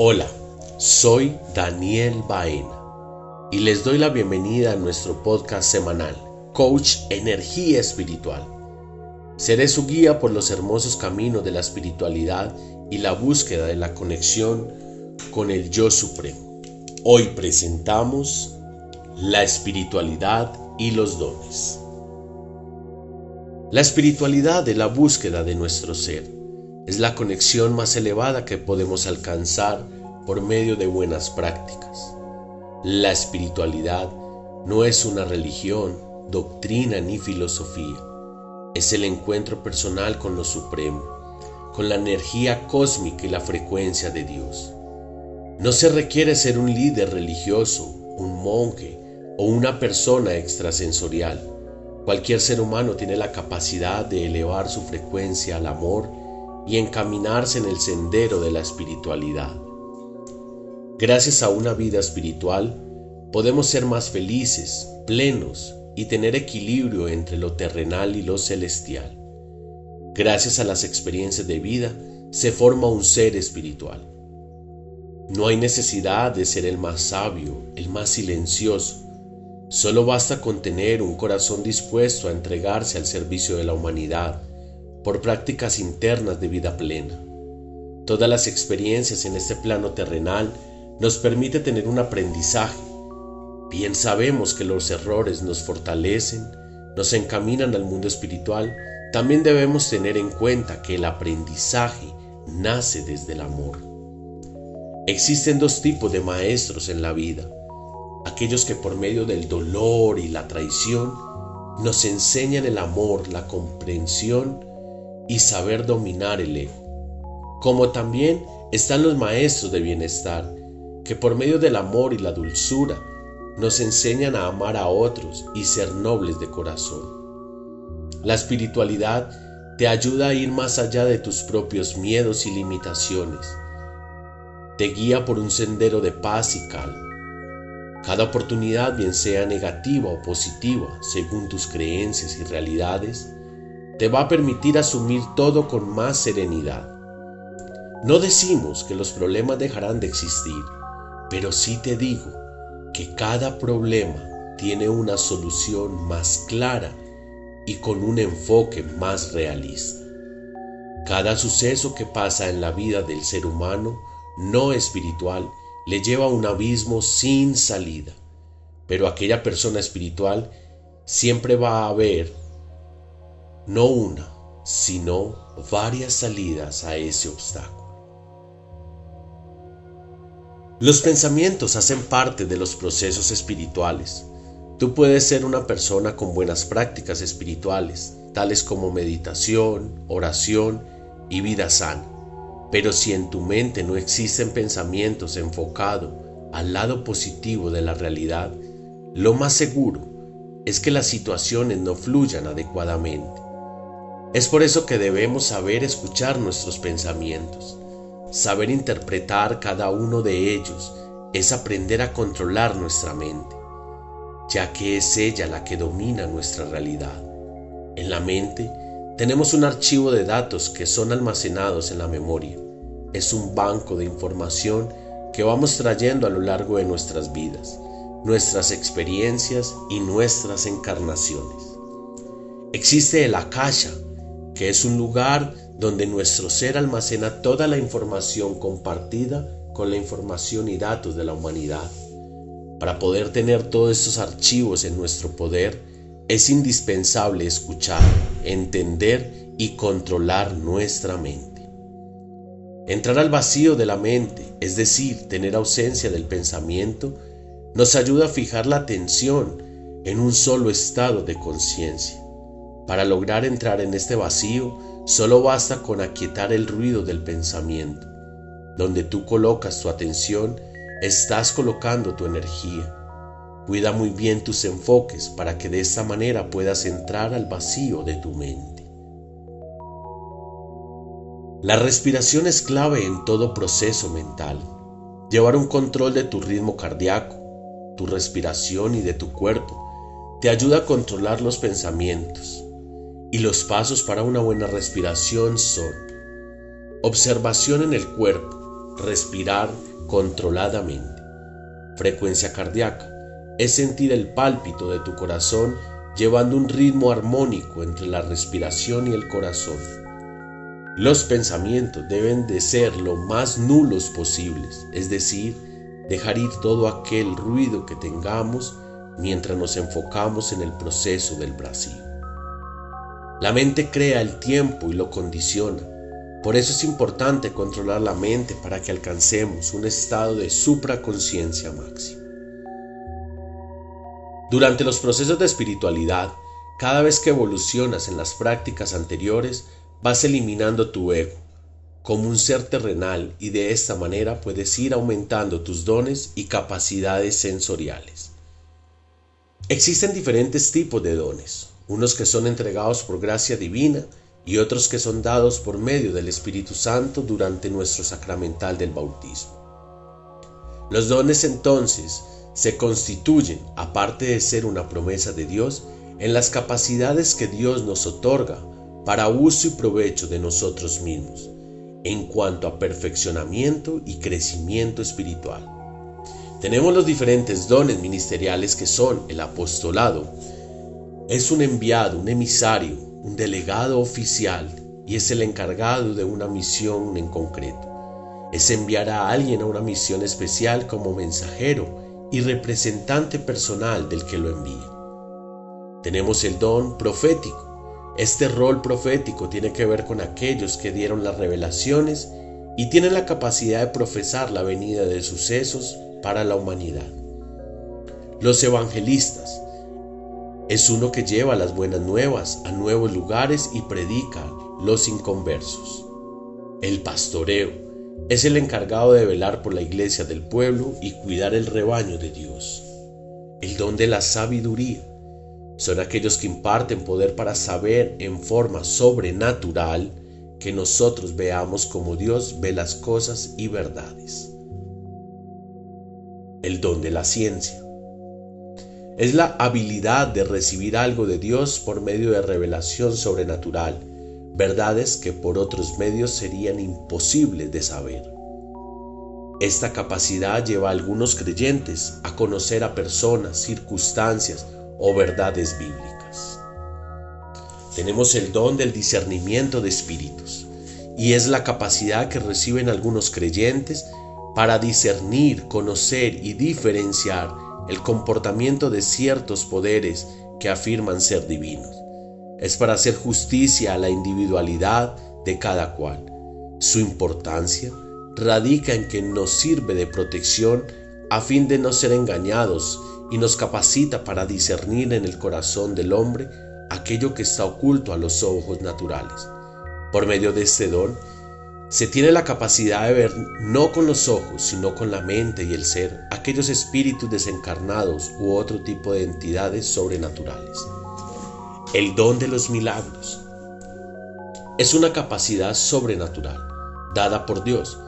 Hola, soy Daniel Baena y les doy la bienvenida a nuestro podcast semanal, Coach Energía Espiritual. Seré su guía por los hermosos caminos de la espiritualidad y la búsqueda de la conexión con el Yo Supremo. Hoy presentamos la espiritualidad y los dones. La espiritualidad es la búsqueda de nuestro ser es la conexión más elevada que podemos alcanzar por medio de buenas prácticas. La espiritualidad no es una religión, doctrina ni filosofía. Es el encuentro personal con lo supremo, con la energía cósmica y la frecuencia de Dios. No se requiere ser un líder religioso, un monje o una persona extrasensorial. Cualquier ser humano tiene la capacidad de elevar su frecuencia al amor y encaminarse en el sendero de la espiritualidad. Gracias a una vida espiritual, podemos ser más felices, plenos y tener equilibrio entre lo terrenal y lo celestial. Gracias a las experiencias de vida, se forma un ser espiritual. No hay necesidad de ser el más sabio, el más silencioso. Solo basta con tener un corazón dispuesto a entregarse al servicio de la humanidad por prácticas internas de vida plena. Todas las experiencias en este plano terrenal nos permite tener un aprendizaje. Bien sabemos que los errores nos fortalecen, nos encaminan al mundo espiritual, también debemos tener en cuenta que el aprendizaje nace desde el amor. Existen dos tipos de maestros en la vida, aquellos que por medio del dolor y la traición nos enseñan el amor, la comprensión y saber dominar el ego. Como también están los maestros de bienestar, que por medio del amor y la dulzura nos enseñan a amar a otros y ser nobles de corazón. La espiritualidad te ayuda a ir más allá de tus propios miedos y limitaciones. Te guía por un sendero de paz y calma. Cada oportunidad, bien sea negativa o positiva, según tus creencias y realidades, te va a permitir asumir todo con más serenidad. No decimos que los problemas dejarán de existir, pero sí te digo que cada problema tiene una solución más clara y con un enfoque más realista. Cada suceso que pasa en la vida del ser humano no espiritual le lleva a un abismo sin salida, pero aquella persona espiritual siempre va a ver no una, sino varias salidas a ese obstáculo. Los pensamientos hacen parte de los procesos espirituales. Tú puedes ser una persona con buenas prácticas espirituales, tales como meditación, oración y vida sana. Pero si en tu mente no existen pensamientos enfocados al lado positivo de la realidad, lo más seguro es que las situaciones no fluyan adecuadamente. Es por eso que debemos saber escuchar nuestros pensamientos. Saber interpretar cada uno de ellos es aprender a controlar nuestra mente, ya que es ella la que domina nuestra realidad. En la mente tenemos un archivo de datos que son almacenados en la memoria. Es un banco de información que vamos trayendo a lo largo de nuestras vidas, nuestras experiencias y nuestras encarnaciones. Existe el akasha, que es un lugar donde nuestro ser almacena toda la información compartida con la información y datos de la humanidad. Para poder tener todos estos archivos en nuestro poder, es indispensable escuchar, entender y controlar nuestra mente. Entrar al vacío de la mente, es decir, tener ausencia del pensamiento, nos ayuda a fijar la atención en un solo estado de conciencia. Para lograr entrar en este vacío, solo basta con aquietar el ruido del pensamiento. Donde tú colocas tu atención, estás colocando tu energía. Cuida muy bien tus enfoques para que de esta manera puedas entrar al vacío de tu mente. La respiración es clave en todo proceso mental. Llevar un control de tu ritmo cardíaco, tu respiración y de tu cuerpo te ayuda a controlar los pensamientos, y los pasos para una buena respiración son observación en el cuerpo, respirar controladamente. Frecuencia cardíaca es sentir el pálpito de tu corazón llevando un ritmo armónico entre la respiración y el corazón. Los pensamientos deben de ser lo más nulos posibles, es decir, dejar ir todo aquel ruido que tengamos mientras nos enfocamos en el proceso del Brasil. La mente crea el tiempo y lo condiciona. Por eso es importante controlar la mente para que alcancemos un estado de supraconciencia máxima. Durante los procesos de espiritualidad, cada vez que evolucionas en las prácticas anteriores, vas eliminando tu ego como un ser terrenal y de esta manera puedes ir aumentando tus dones y capacidades sensoriales. Existen diferentes tipos de dones, unos que son entregados por gracia divina y otros que son dados por medio del Espíritu Santo durante nuestro sacramental del bautismo. Los dones entonces se constituyen, aparte de ser una promesa de Dios, en las capacidades que Dios nos otorga para uso y provecho de nosotros mismos, en cuanto a perfeccionamiento y crecimiento espiritual. Tenemos los diferentes dones ministeriales que son el apostolado, es un enviado, un emisario, un delegado oficial y es el encargado de una misión en concreto. Es enviar a alguien a una misión especial como mensajero y representante personal del que lo envía. Tenemos el don profético. Este rol profético tiene que ver con aquellos que dieron las revelaciones y tienen la capacidad de profesar la venida de sucesos para la humanidad. Los evangelistas es uno que lleva las buenas nuevas a nuevos lugares y predica los inconversos. El pastoreo es el encargado de velar por la iglesia del pueblo y cuidar el rebaño de Dios. El don de la sabiduría son aquellos que imparten poder para saber en forma sobrenatural que nosotros veamos como Dios ve las cosas y verdades. El don de la ciencia es la habilidad de recibir algo de Dios por medio de revelación sobrenatural verdades que por otros medios serían imposibles de saber. Esta capacidad lleva a algunos creyentes a conocer a personas, circunstancias o verdades bíblicas. Tenemos el don del discernimiento de espíritus y es la capacidad que reciben algunos creyentes para discernir, conocer y diferenciar el comportamiento de ciertos poderes que afirman ser divinos es para hacer justicia a la individualidad de cada cual. Su importancia radica en que nos sirve de protección a fin de no ser engañados y nos capacita para discernir en el corazón del hombre aquello que está oculto a los ojos naturales. Por medio de este don, se tiene la capacidad de ver no con los ojos, sino con la mente y el ser aquellos espíritus desencarnados u otro tipo de entidades sobrenaturales. El don de los milagros es una capacidad sobrenatural dada por Dios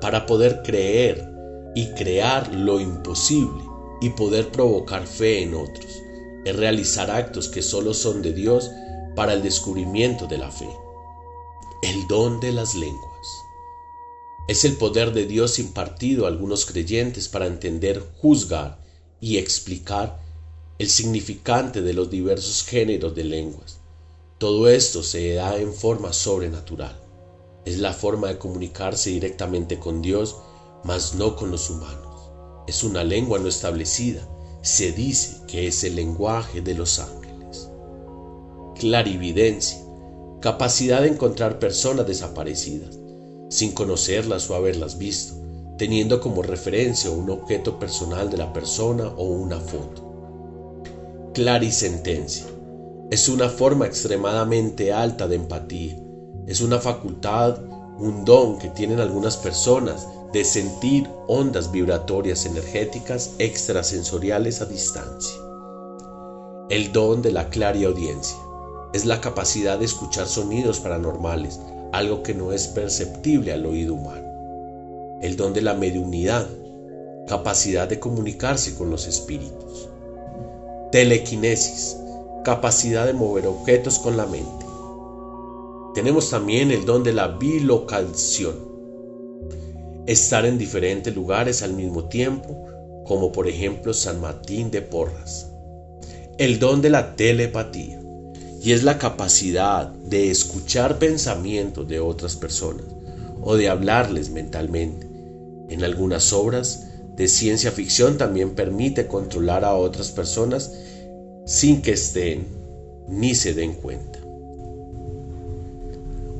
para poder creer y crear lo imposible y poder provocar fe en otros. Es realizar actos que solo son de Dios para el descubrimiento de la fe. El don de las lenguas es el poder de Dios impartido a algunos creyentes para entender, juzgar y explicar el significante de los diversos géneros de lenguas. Todo esto se da en forma sobrenatural. Es la forma de comunicarse directamente con Dios, mas no con los humanos. Es una lengua no establecida. Se dice que es el lenguaje de los ángeles. Clarividencia. Capacidad de encontrar personas desaparecidas, sin conocerlas o haberlas visto, teniendo como referencia un objeto personal de la persona o una foto clarisentencia. Es una forma extremadamente alta de empatía. Es una facultad, un don que tienen algunas personas de sentir ondas vibratorias energéticas extrasensoriales a distancia. El don de la audiencia es la capacidad de escuchar sonidos paranormales, algo que no es perceptible al oído humano. El don de la mediunidad, capacidad de comunicarse con los espíritus. Telequinesis, capacidad de mover objetos con la mente. Tenemos también el don de la bilocación. estar en diferentes lugares al mismo tiempo, como por ejemplo San Martín de Porras. El don de la telepatía, y es la capacidad de escuchar pensamientos de otras personas o de hablarles mentalmente. En algunas obras de ciencia ficción también permite controlar a otras personas sin que estén ni se den cuenta.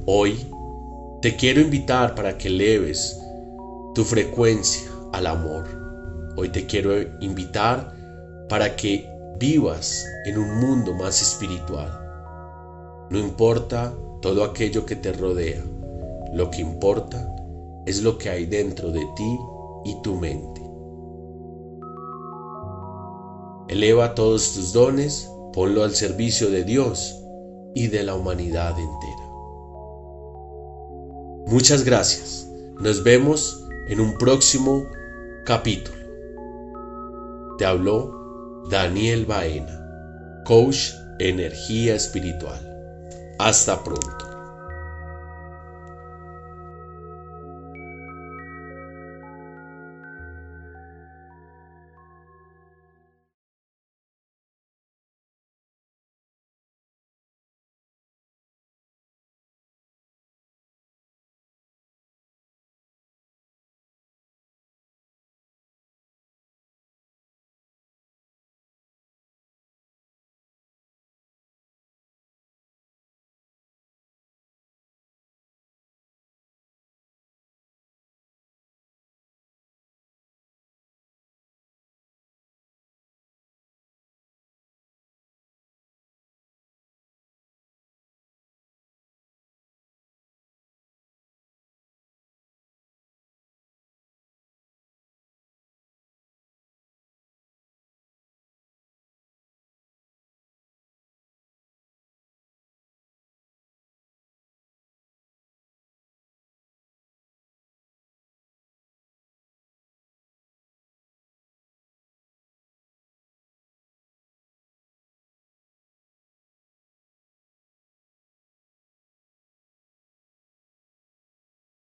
Hoy te quiero invitar para que eleves tu frecuencia al amor. Hoy te quiero invitar para que vivas en un mundo más espiritual. No importa todo aquello que te rodea, lo que importa es lo que hay dentro de ti y tu mente. Eleva todos tus dones, ponlo al servicio de Dios y de la humanidad entera. Muchas gracias. Nos vemos en un próximo capítulo. Te habló Daniel Baena, coach energía espiritual. Hasta pronto.